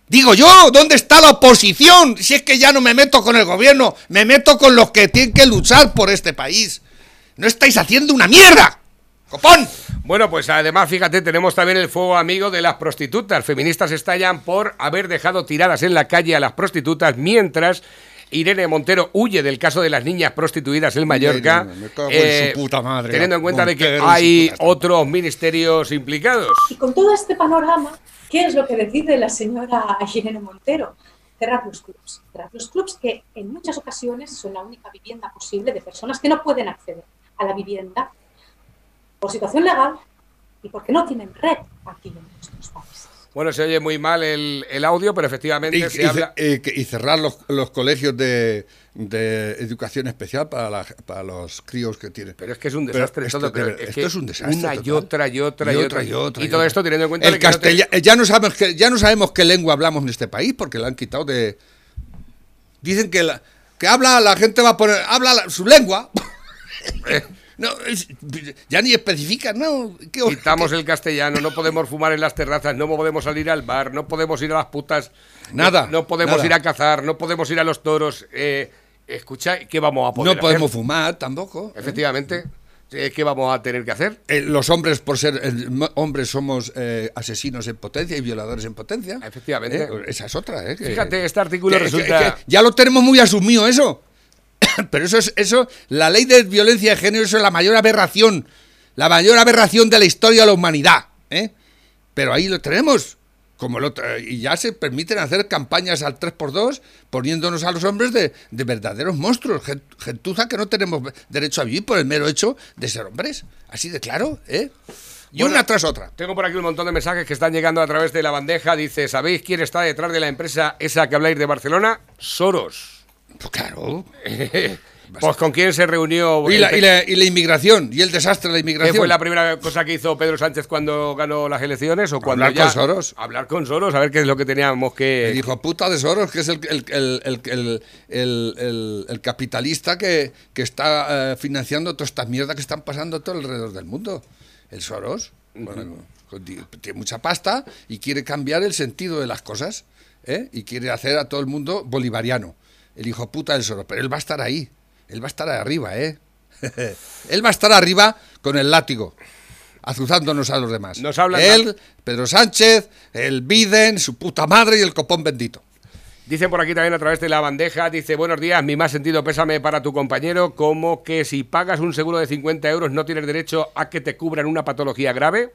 Digo yo, ¿dónde está la oposición? Si es que ya no me meto con el gobierno, me meto con los que tienen que luchar por este país. No estáis haciendo una mierda. ¡Copón! Bueno, pues además, fíjate, tenemos también el fuego amigo de las prostitutas. Feministas estallan por haber dejado tiradas en la calle a las prostitutas mientras Irene Montero huye del caso de las niñas prostituidas en Mallorca. Irene, me cago en su puta madre, Teniendo en cuenta de que hay otros ministerios implicados. Y con todo este panorama, ¿qué es lo que decide la señora Irene Montero? Cerrar los clubs. Cerrar los clubs que en muchas ocasiones son la única vivienda posible de personas que no pueden acceder a la vivienda por situación legal y porque no tienen red aquí en nuestros países. Bueno, se oye muy mal el, el audio, pero efectivamente Y, se y- habla... eh, y cerrar los, los colegios de, de educación especial para, la- para los críos que tienen. Pero es que es un Pero desastre esto, todo. pero es esto que es un desastre. Una y otra y otra y otra. y otra. Y todo esto teniendo en cuenta El de que no te- castella- ya, no sabemos que, ya no sabemos qué lengua hablamos en este país porque la han quitado de. Dicen que la, que habla, la gente va a poner. Habla la- su lengua. No, es- ya ni especifican, ¿no? ¿Qué- Quitamos qué- el castellano, no podemos fumar en las terrazas, no podemos salir al bar, no podemos ir a las putas. Nada, No, no podemos nada. ir a cazar, no podemos ir a los toros. Eh, escucha, ¿qué vamos a poder No podemos hacer? fumar tampoco. Efectivamente. Eh, ¿Qué vamos a tener que hacer? Eh, los hombres, por ser eh, hombres, somos eh, asesinos en potencia y violadores en potencia. Efectivamente. Eh, Esa es otra, ¿eh? Fíjate, este artículo que- resulta... que- que ya lo tenemos muy asumido eso. <coughs> Pero eso es eso, la ley de violencia de género eso es la mayor aberración, la mayor aberración de la historia de la humanidad, ¿eh? Pero ahí lo tenemos. Como lo y ya se permiten hacer campañas al 3x2 poniéndonos a los hombres de, de verdaderos monstruos, gen- gentuza que no tenemos derecho a vivir por el mero hecho de ser hombres. Así de claro, ¿eh? Y Bueno, una tras otra. Tengo por aquí un montón de mensajes que están llegando a través de la bandeja. Dice, ¿sabéis quién está detrás de la empresa esa que habláis de Barcelona? Soros. Pues claro. <laughs> Pues con quién se reunió... Y la, y la- y la inmigración, y el desastre de la ¿Qué inmigración. fue la primera cosa que hizo Pedro Sánchez cuando ganó las elecciones? ¿O cuando Hablar ya- con Soros. Hablar con Soros, a ver qué es lo que teníamos que... El hijo puta de Soros, que es el, el, el, el, capitalista que, que está eh, financiando todas estas mierdas que están pasando todo alrededor del mundo. El Soros bueno, tiene mucha pasta y quiere cambiar el sentido de las cosas ¿eh? y quiere hacer a todo el mundo bolivariano. El hijo puta del Soros, pero él va a estar ahí. Él va a estar arriba, ¿eh? <laughs> él va a estar arriba con el látigo azuzándonos a los demás. Nos hablan- Él, Pedro Sánchez, el Biden, su puta madre y el copón bendito. Dicen por aquí también a través de la bandeja, dice, buenos días, mi más sentido pésame para tu compañero, como que si pagas un seguro de 50 euros no tienes derecho a que te cubran una patología grave.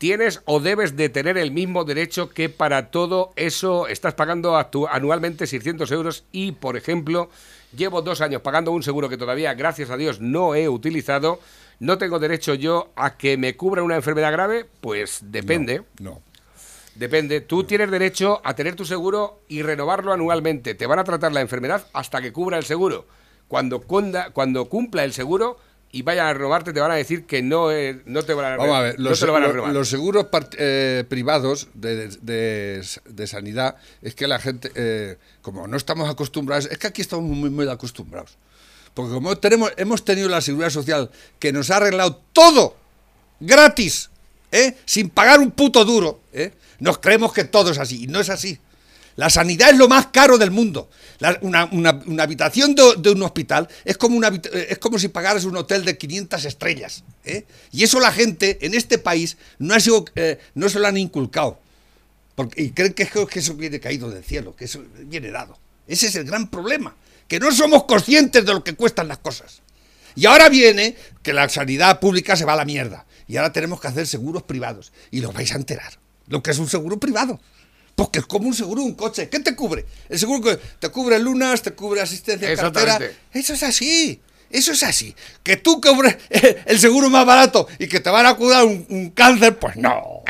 Tienes o debes de tener el mismo derecho que para todo eso estás pagando anualmente 600 euros y, por ejemplo, llevo dos años pagando un seguro que todavía, gracias a Dios, no he utilizado. ¿No tengo derecho yo a que me cubra una enfermedad grave? Pues depende. No. Depende. Tú tienes derecho a tener tu seguro y renovarlo anualmente. Te van a tratar la enfermedad hasta que cubra el seguro. Cuando cumpla el seguro y vayan a renovarte, te van a decir que no, eh, no te van a, Vamos a ver, no los, te lo van a lo- renovar. los seguros eh, privados de, de- de sanidad es que la gente, eh, como no estamos acostumbrados, es que aquí estamos muy, muy acostumbrados. Porque como tenemos, hemos tenido la seguridad social que nos ha arreglado todo gratis, ¿eh? sin pagar un puto duro, ¿eh? nos creemos que todo es así, y no es así. La sanidad es lo más caro del mundo. Una, habitación de, un hospital es como, una, eh, es como si pagaras un hotel de 500 estrellas. ¿eh? Y eso la gente en este país no, ha sido, eh, no se lo han inculcado. Porque, y creen que, que eso viene caído del cielo, que eso viene dado. Ese es el gran problema, que no somos conscientes de lo que cuestan las cosas. Y ahora viene que la sanidad pública se va a la mierda. Y ahora tenemos que hacer seguros privados. Y los vais a enterar. Lo que es un seguro privado. Porque es como un seguro de un coche. ¿Qué te cubre? El seguro que te cubre lunas, te cubre asistencia cartera. Eso es así. Eso es así. Que tú cobres el seguro más barato y que te van a curar un, un cáncer, pues no. O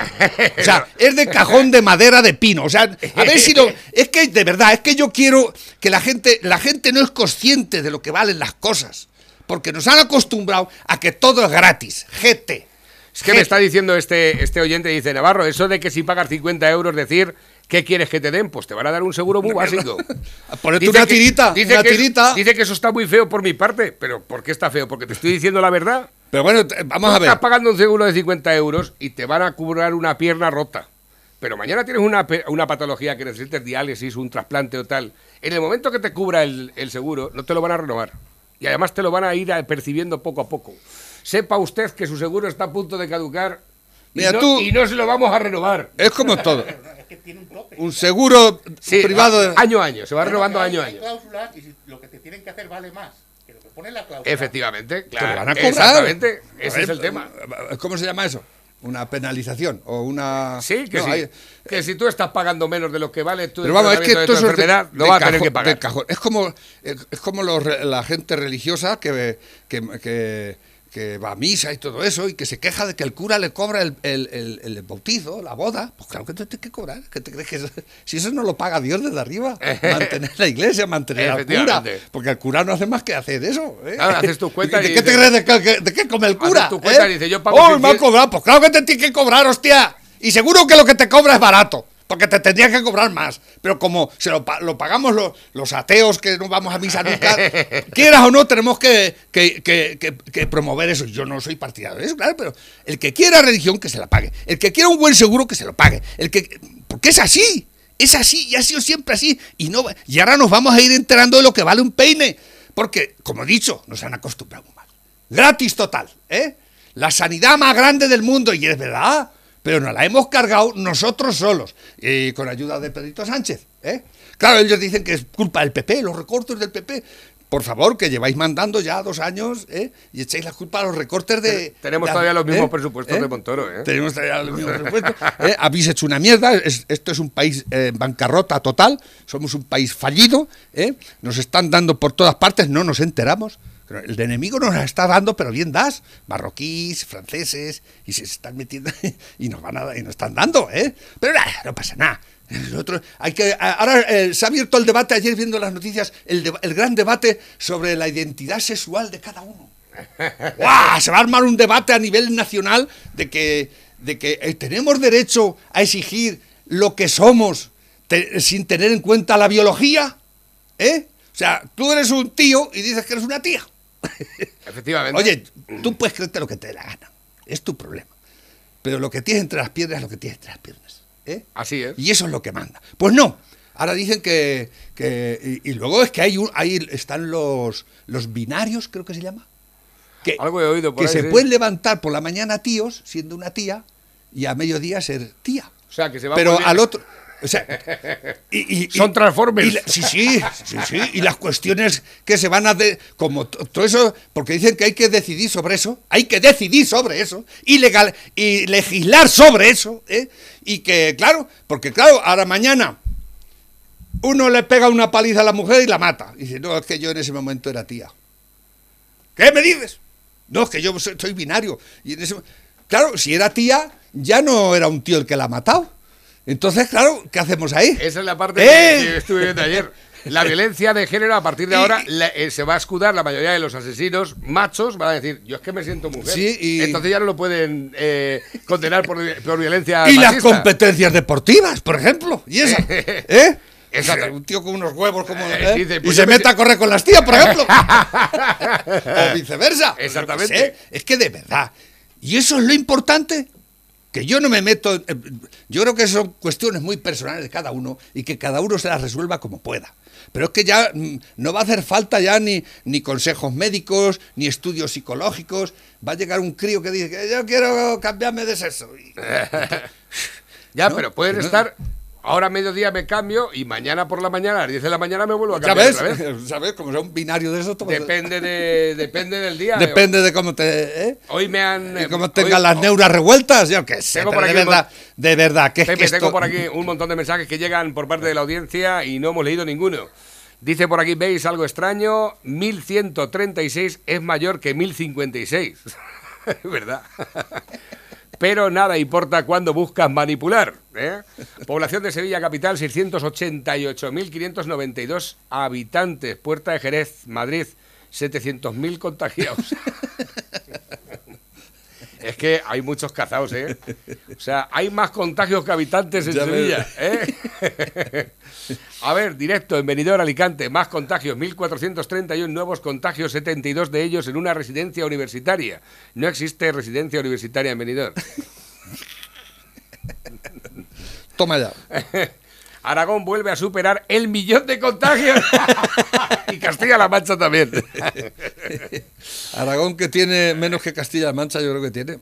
sea, <laughs> es de cajón de madera de pino. O sea, a ver si lo. <laughs> Es que, de verdad, es que yo quiero que la gente. La gente no es consciente de lo que valen las cosas. Porque nos han acostumbrado a que todo es gratis. GT. Es que me está diciendo este, este oyente, dice Navarro, eso de que si pagas 50 euros, decir, ¿qué quieres que te den? Pues te van a dar un seguro muy básico. <laughs> Ponete una que- tirita, dice una que, tirita. Dice que eso está muy feo por mi parte, pero ¿por qué está feo? Porque te estoy diciendo la verdad. Pero bueno, vamos Tú a ver. Estás pagando un seguro de 50 euros y te van a cubrir una pierna rota. Pero mañana tienes una, una patología que necesites diálisis, un trasplante o tal. En el momento que te cubra el, el seguro, no te lo van a renovar. Y además te lo van a ir percibiendo poco a poco. Sepa usted que su seguro está a punto de caducar y, Mira, no, tú- y no se lo vamos a renovar. Es como <laughs> todo. Un seguro Sí, privado. de- Año a año, se va renovando año a hay año. cláusulas y si lo que te tienen que hacer vale más que lo que pone la cláusula. Efectivamente, Te claro. lo van a cobrar. Exactamente, ese ver, es el tema. ¿Cómo se llama eso? Una penalización o una. Sí, que No, sí. hay- que si tú estás pagando menos de lo que vale tu Pero vamos, es que de esto tu es de- enfermedad, lo vas a tener que pagar. Es como, es es como los re- la gente religiosa que, que, que, que va a misa y todo eso, y que se queja de que el cura le cobra el, el- el- el bautizo, la boda, pues claro que te tiene que cobrar. ¿Qué te crees que eso- si eso no lo paga Dios desde arriba? Mantener la iglesia, mantener al cura. Porque el cura no hace más que hacer eso. ¿eh? Claro, haces tus cuentas ¿De y qué te crees de, qué- de qué come el cura? Haces tu cuenta eh? y dices, yo pago Oh, me ha 600. cobrado. Pues claro que te tiene que cobrar, hostia. Y seguro que lo que te cobra es barato. Porque te tendría que cobrar más. Pero como se lo, lo pagamos los, los ateos que no vamos a misa nunca, <laughs> quieras o no, tenemos que, que- que- que- promover eso. Yo no soy partidario de eso, claro, pero el que quiera religión, que se la pague. El que quiera un buen seguro, que se lo pague. El que, porque es así. Es así y ha sido siempre así. Y, no, y ahora nos vamos a ir enterando de lo que vale un peine. Porque, como he dicho, nos han acostumbrado mal. Gratis total, ¿eh? La sanidad más grande del mundo, y es verdad, pero nos la hemos cargado nosotros solos, y con ayuda de Pedrito Sánchez, ¿eh? Claro, ellos dicen que es culpa del PP, los recortes del PP. Por favor, que lleváis mandando ya dos años, ¿eh? Y echéis la culpa a los recortes de... Tenemos de- todavía los mismos ¿eh? presupuestos ¿eh? de Montoro, ¿eh? Tenemos todavía los mismos <laughs> presupuestos. Habéis hecho una mierda. es- esto es un país en bancarrota total. Somos un país fallido. ¿eh? Nos están dando por todas partes, no nos enteramos. Pero El enemigo nos la está dando, pero bien das. Marroquíes, franceses, y se están metiendo <laughs> y nos van a, y nos están dando, ¿eh? Pero nada, no pasa nada. Hay que, ahora eh, se ha abierto el debate, ayer viendo las noticias, el, deba- el gran debate sobre la identidad sexual de cada uno. <laughs> ¡Guau! Se va a armar un debate a nivel nacional de que, de que eh, tenemos derecho a exigir lo que somos te- sin tener en cuenta la biología. ¿Eh? O sea, tú eres un tío y dices que eres una tía. <laughs> Efectivamente. Oye, tú puedes creerte lo que te dé la gana. Es tu problema. Pero lo que tienes entre las piernas es lo que tienes entre las piernas. ¿eh? Así es. Y eso es lo que manda. Pues no. Ahora dicen que. que- y, y luego es que hay un, ahí están los, los binarios, creo que se llama. Que, Algo he oído por que ahí, se sí. pueden levantar por la mañana tíos, siendo una tía, y a mediodía ser tía. O sea, que se va Pero al otro. O sea, y- y- Son Transformers. y la- sí, sí, sí, sí. Y las cuestiones que se van a. de- como todo eso. Porque dicen que hay que decidir sobre eso. Hay que decidir sobre eso. Y, legal, y legislar sobre eso. ¿eh? Y que, claro, porque, claro, ahora mañana. Uno le pega una paliza a la mujer y la mata. Y dice, no, es que yo en ese momento era tía. ¿Qué me dices? No, es que yo soy, soy binario. Y en ese, claro, si era tía, ya no era un tío el que la ha matado. Entonces, claro, ¿qué hacemos ahí? Esa es la parte ¡Eh! que, estuve viendo ayer. La violencia de género, a partir de ahora, la- eh, se va a escudar la mayoría de los asesinos machos, van a decir, yo es que me siento mujer. Sí, y- Entonces ya no lo pueden eh, condenar por, por violencia Y las competencias deportivas, por ejemplo. Y esa. <laughs> ¿Eh? Exacto. Un tío con unos huevos como. Eh, y pues se mete a correr con las tías, por ejemplo. <laughs> o viceversa. Exactamente. Yo qué sé. Es que de verdad. Y eso es lo importante. Que yo no me meto. eh, Yo creo que son cuestiones muy personales de cada uno y que cada uno se las resuelva como pueda. Pero es que ya mm, no va a hacer falta ya ni, ni consejos médicos, ni estudios psicológicos. Va a llegar un crío que dice que yo quiero cambiarme de sexo. <laughs> Ya, ¿no? pero pueden no- estar. Ahora a mediodía me cambio y mañana por la mañana, a las 10 de la mañana, me vuelvo a cambiar ¿Sabes? otra vez. <laughs> ¿Sabes? Como sea un binario de eso. todo- Depende, de, depende del día. <laughs> Depende de cómo te. ¿eh? Hoy me han. Y eh, cómo hoy- tengas las neuras revueltas, yo qué sé. Tengo por de aquí un verdad, de verdad, que Pepe, que esto- tengo por aquí un montón de mensajes que llegan por parte de la audiencia y no hemos leído ninguno. Dice por aquí, veis algo extraño, 1136 es mayor que 1056. <laughs> ¿Verdad? Pero nada importa cuando buscas manipular. ¿eh? <laughs> Población de Sevilla Capital, 688.592 habitantes. Puerta de Jerez, Madrid, 700.000 contagiados. <laughs> Es que hay muchos cazados, ¿eh? O sea, hay más contagios que habitantes en Ya. Sevilla, <laughs> ¿eh? A ver, directo, en Benidorm, Alicante, más contagios, 1.431 nuevos contagios, 72 de ellos en una residencia universitaria. No existe residencia universitaria en Benidorm. Toma ya. <laughs> Aragón vuelve a superar el millón de contagios. <laughs> y Castilla-La Mancha también. Aragón que tiene menos que Castilla-La Mancha, yo creo que tiene.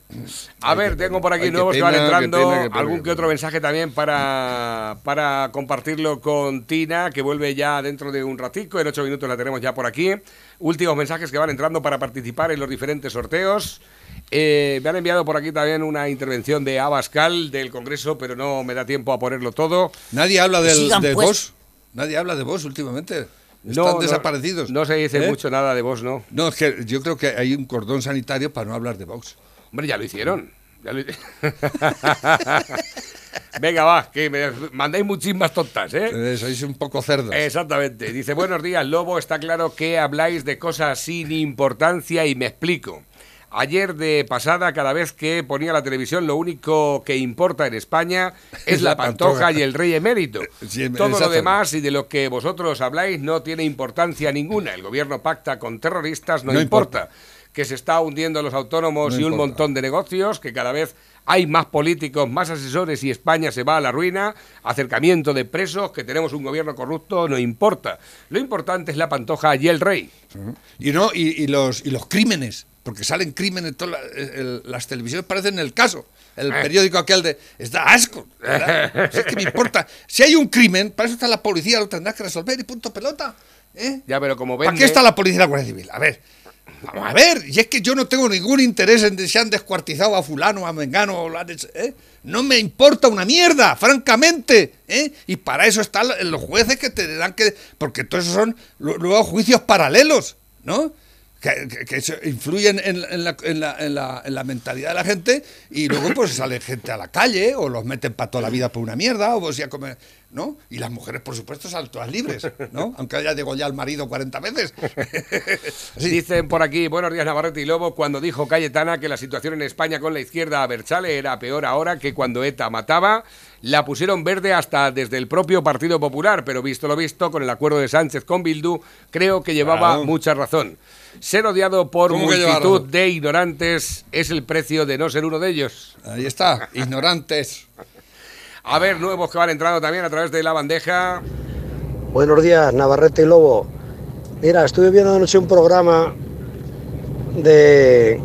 A ver, tengo por aquí nuevos que pena, van entrando. pena, qué pena, algún que otro mensaje también para, para compartirlo con Tina, que vuelve ya dentro de un ratico. En ocho minutos la tenemos ya por aquí. Últimos mensajes que van entrando para participar en los diferentes sorteos. Eh, me han enviado por aquí también una intervención de Abascal del Congreso, pero no me da tiempo a ponerlo todo. Nadie habla del, Sigan, de pues. vos. Nadie habla de vos últimamente. Están desaparecidos. No se dice ¿Eh? mucho nada de Vox, ¿no? No, es que yo creo que hay un cordón sanitario para no hablar de Vox. Hombre, ya lo hicieron. Ya lo hice- <laughs> Venga, va, que me mandáis muchísimas tontas, ¿eh? Eh, sois un poco cerdos. Exactamente. Dice, buenos días, Lobo. Está claro que habláis de cosas sin importancia y me explico. Ayer de pasada, cada vez que ponía la televisión, lo único que importa en España <laughs> es la, La pantoja, pantoja. y el rey emérito. <laughs> Sí, Todo lo demás y de lo que vosotros habláis no tiene importancia ninguna. El gobierno pacta con terroristas, no, No importa. importa. Que se está hundiendo los autónomos No y un importa. montón de negocios, que cada vez hay más políticos, más asesores y España se va a la ruina, acercamiento de presos, que tenemos un gobierno corrupto, no importa. Lo importante es la pantoja y el rey. Y no, y, y los, y los crímenes, porque salen crímenes, todas la- el- las televisiones parecen el caso. El Eh. periódico aquel de. Es da asco. ¿verdad? Si <laughs> es que me importa. Si hay un crimen, para eso está la policía, lo tendrás que resolver y punto pelota. ¿eh? Ya, pero como ¿Para qué está la policía y la Guardia Civil? A ver. Vamos a ver, y es que yo no tengo ningún interés en si han descuartizado a fulano, a mengano, o hecho, ¿eh? No me importa una mierda, francamente, ¿eh? Y para eso están los jueces que tendrán que... Porque todos esos son lu- luego juicios paralelos, ¿no? Que, que- que eso influyen en, en la, en la- en la- en la mentalidad de la gente y luego pues sale gente a la calle o los meten para toda la vida por una mierda o si a comer, ¿no? Y las mujeres, por supuesto, salen todas libres, ¿no? <laughs> Aunque haya degollado al marido 40 veces. <laughs> Sí. Dicen por aquí, buenos días Navarrete y Lobo, cuando dijo Cayetana que la situación en España con la izquierda a Berchale era peor ahora que cuando ETA mataba, la pusieron verde hasta desde el propio Partido Popular, pero visto lo visto, con el acuerdo de Sánchez con Bildu, creo que llevaba Claro. mucha razón. Ser odiado por ¿Cómo que lleva multitud de ignorantes es el precio de no ser uno de ellos. Ahí está, ignorantes. A ver, nuevos que van entrando también a través de la bandeja. Buenos días, Navarrete y Lobo. Mira, estuve viendo anoche un programa de,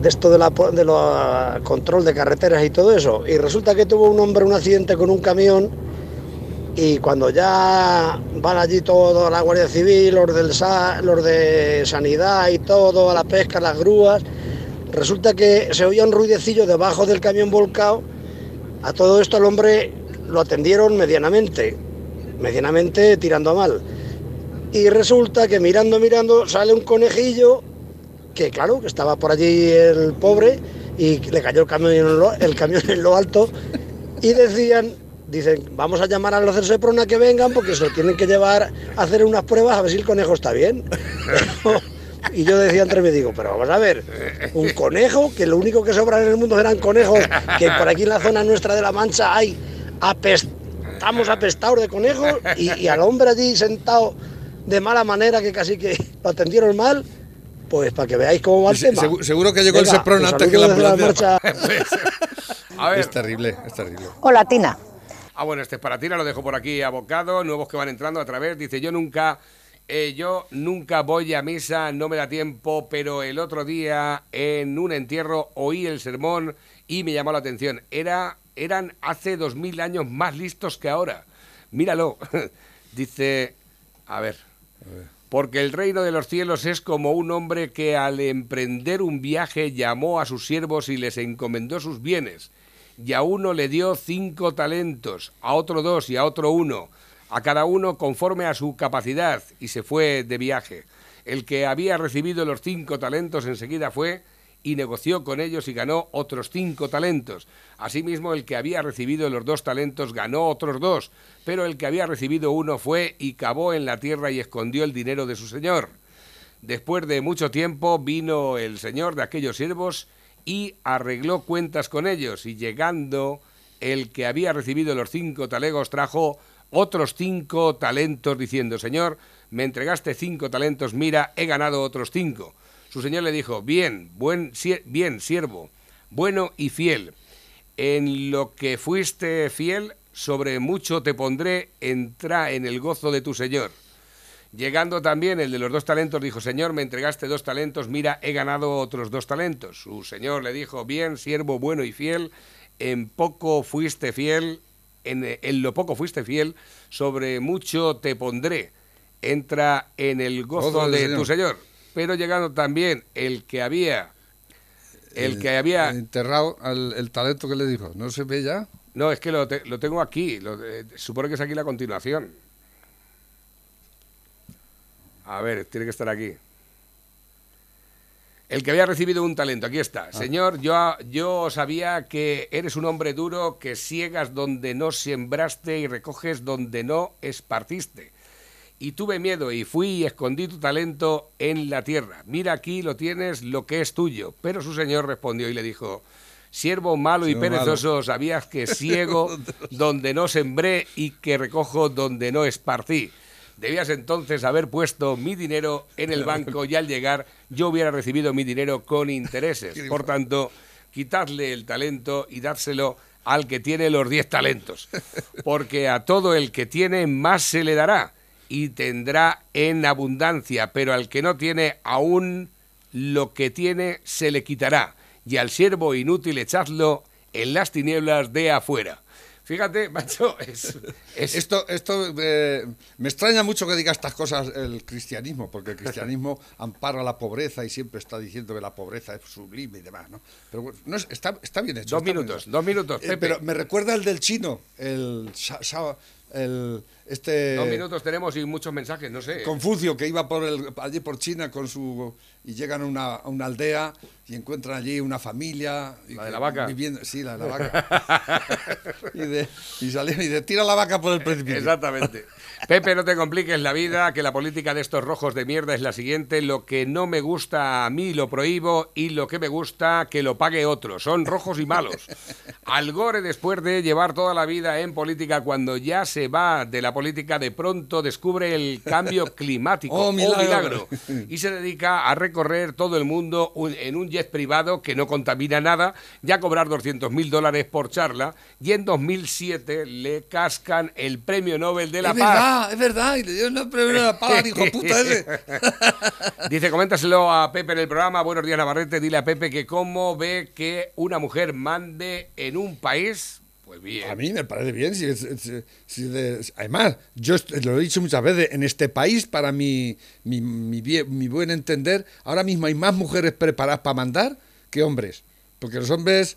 de esto de la de control de carreteras y todo eso. Y resulta que tuvo un hombre un accidente con un camión y cuando ya van allí todos, la Guardia Civil, los, los de Sanidad y todo, a la pesca, las grúas, resulta que se oía un ruidecillo debajo del camión volcado. A todo esto al hombre lo atendieron medianamente, medianamente tirando a mal. Y resulta que mirando, mirando, sale un conejillo que claro, que estaba por allí el pobre y le cayó el camión en lo, alto y decían, dicen, vamos a llamar a los del Seprona que vengan porque se lo tienen que llevar a hacer unas pruebas a ver si el conejo está bien. <laughs> Y yo decía entre mí, digo, pero vamos a ver, un conejo, que lo único que sobra en el mundo eran conejos, que por aquí en la zona nuestra de La Mancha hay apest estamos apestados de conejos y, y al hombre allí sentado de mala manera que casi que lo atendieron mal, pues para que veáis cómo va el Se- tema. segu- seguro que llegó el Venga, os antes que la ambulancia. marcha. A ver. Es terrible, es terrible. Hola, Tina. Ah, bueno, este es para Tina, lo dejo por aquí abocado. Nuevos que van entrando a través. Dice, yo nunca, eh, yo nunca voy a misa, no me da tiempo, pero el otro día en un entierro oí el sermón y me llamó la atención. Era, eran hace dos mil años más listos que ahora. Míralo. <laughs> Dice, a ver. Porque el reino de los cielos es como un hombre que al emprender un viaje llamó a sus siervos y les encomendó sus bienes. Y a uno le dio cinco talentos, a otro dos y a otro uno, a cada uno conforme a su capacidad, y se fue de viaje. El que había recibido los cinco talentos enseguida fue y negoció con ellos y ganó otros cinco talentos. Asimismo, el que había recibido los dos talentos ganó otros dos, pero el que había recibido uno fue y cavó en la tierra y escondió el dinero de su señor. Después de mucho tiempo vino el señor de aquellos siervos y arregló cuentas con ellos, y llegando el que había recibido los cinco talegos trajo otros cinco talentos diciendo, Señor, me entregaste cinco talentos, mira, he ganado otros cinco. Su señor le dijo, bien, buen, bien, siervo, bueno y fiel. En lo que fuiste fiel, sobre mucho te pondré, entra en el gozo de tu señor. Llegando también el de los dos talentos, dijo, Señor, me entregaste dos talentos, mira, he ganado otros dos talentos. Su señor le dijo, bien, siervo bueno y fiel, en poco fuiste fiel, en, en lo poco fuiste fiel, sobre mucho te pondré. Entra en el gozo de Señor. tu señor. Pero llegando también el que había, el que había, Enterrado al, el talento que le dijo. ¿No se ve ya? no, es que lo, te- lo tengo aquí, lo, eh, supone que es aquí la continuación. A ver, tiene que estar aquí. El que había recibido un talento, aquí está. Señor, yo, yo sabía que eres un hombre duro, que ciegas donde no sembraste y recoges donde no esparciste. Y tuve miedo y fui y escondí tu talento en la tierra. Mira aquí lo tienes, lo que es tuyo. Pero su señor respondió y le dijo, siervo malo y malo. perezoso, sabías que <laughs> ciego donde no sembré y que recojo donde no esparcí. Debías entonces haber puesto mi dinero en el banco y al llegar yo hubiera recibido mi dinero con intereses. <laughs> Por tanto, quitadle el talento y dárselo al que tiene los 10 talentos. <laughs> Porque a todo el que tiene más se le dará y tendrá en abundancia, pero al que no tiene aún lo que tiene se le quitará. Y al siervo inútil echadlo en las tinieblas de afuera. Fíjate, <laughs> macho, es, es- Esto, esto eh, me extraña mucho que diga estas cosas el cristianismo, porque el cristianismo <laughs> ampara la pobreza y siempre está diciendo que la pobreza es sublime y demás, ¿no? Pero bueno, no es- está, está bien hecho. Dos bien minutos, hecho. dos minutos, Eh, Pepe. pero me recuerda el del chino, el, el este Dos minutos tenemos y muchos mensajes, no sé. Confucio que iba por el, allí por China con su y llegan a una, a una aldea y encuentran allí una familia y La de la vaca. viviendo sí la de la vaca <laughs> y, de, y salieron y de tira la vaca por el precipicio Exactamente. Pepe, no te compliques la vida, que la política de estos rojos de mierda es la siguiente. Lo que no me gusta a mí lo prohíbo y lo que me gusta que lo pague otro. Son rojos y malos. Al Gore, después de llevar toda la vida en política, cuando ya se va de la política, de pronto descubre el cambio <laughs> climático. Oh, milagro. milagro. <laughs> Y se dedica a recorrer todo el mundo un- en un jet privado que no contamina nada, ya cobrar 200 mil dólares por charla, y en 2007 le cascan el premio Nobel de la es Paz. verdad es verdad y le dio una primera la pala al hijo puta ese <laughs> Dice, coméntaselo a Pepe en el programa. Buenos días, Navarrete. Dile a Pepe que cómo ve que una mujer mande en un país. Pues bien. a mí me parece bien si si de- además yo lo he dicho muchas veces en este país para mi mi, mi bien- mi buen entender ahora mismo hay más mujeres preparadas para mandar que hombres porque los hombres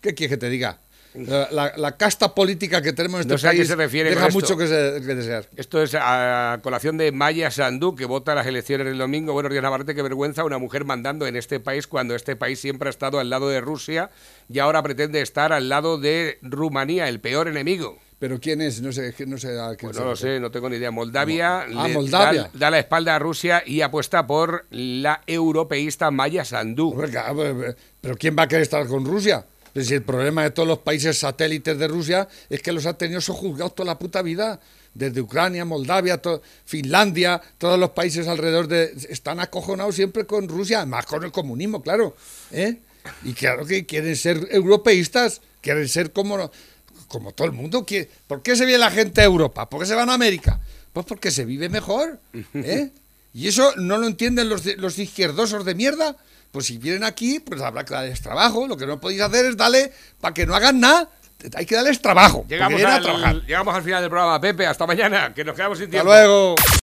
¿qué quieres que te diga? La, la- la casta política que tenemos en No este sé a qué país se refiere deja mucho que, se- que desear. Esto es a colación de Maya Sandú, que vota las elecciones el domingo. Buenos días, Navarrete. Qué vergüenza una mujer mandando en este país cuando este país siempre ha estado al lado de Rusia y ahora pretende estar al lado de Rumanía, el peor enemigo. Pero quién es, no sé, no sé a quién Pues no lo sé, no tengo ni idea. Moldavia, Ah, le Moldavia. Da, da la espalda a Rusia y apuesta por la europeísta Maya Sandú. Hombre, pero ¿quién va a querer estar con Rusia? Pues si el problema de todos los países satélites de Rusia es que los ha tenido sojuzgados toda la puta vida. Desde Ucrania, Moldavia, to- Finlandia, todos los países alrededor de... Están acojonados siempre con Rusia, además con el comunismo, claro. ¿eh? Y claro que quieren ser europeístas, quieren ser como, como todo el mundo. quiere- ¿Por qué se viene la gente a Europa? ¿Por qué se van a América? Pues porque se vive mejor. ¿eh? <laughs> Y eso no lo entienden los, los izquierdosos de mierda. Pues si vienen aquí, pues habrá que darles trabajo. Lo que no podéis hacer es darle, para que no hagan nada, hay que darles trabajo. Llegamos vienen a al, trabajar. llegamos al final del programa. Pepe, hasta mañana, que nos quedamos sin Hasta tiempo. luego.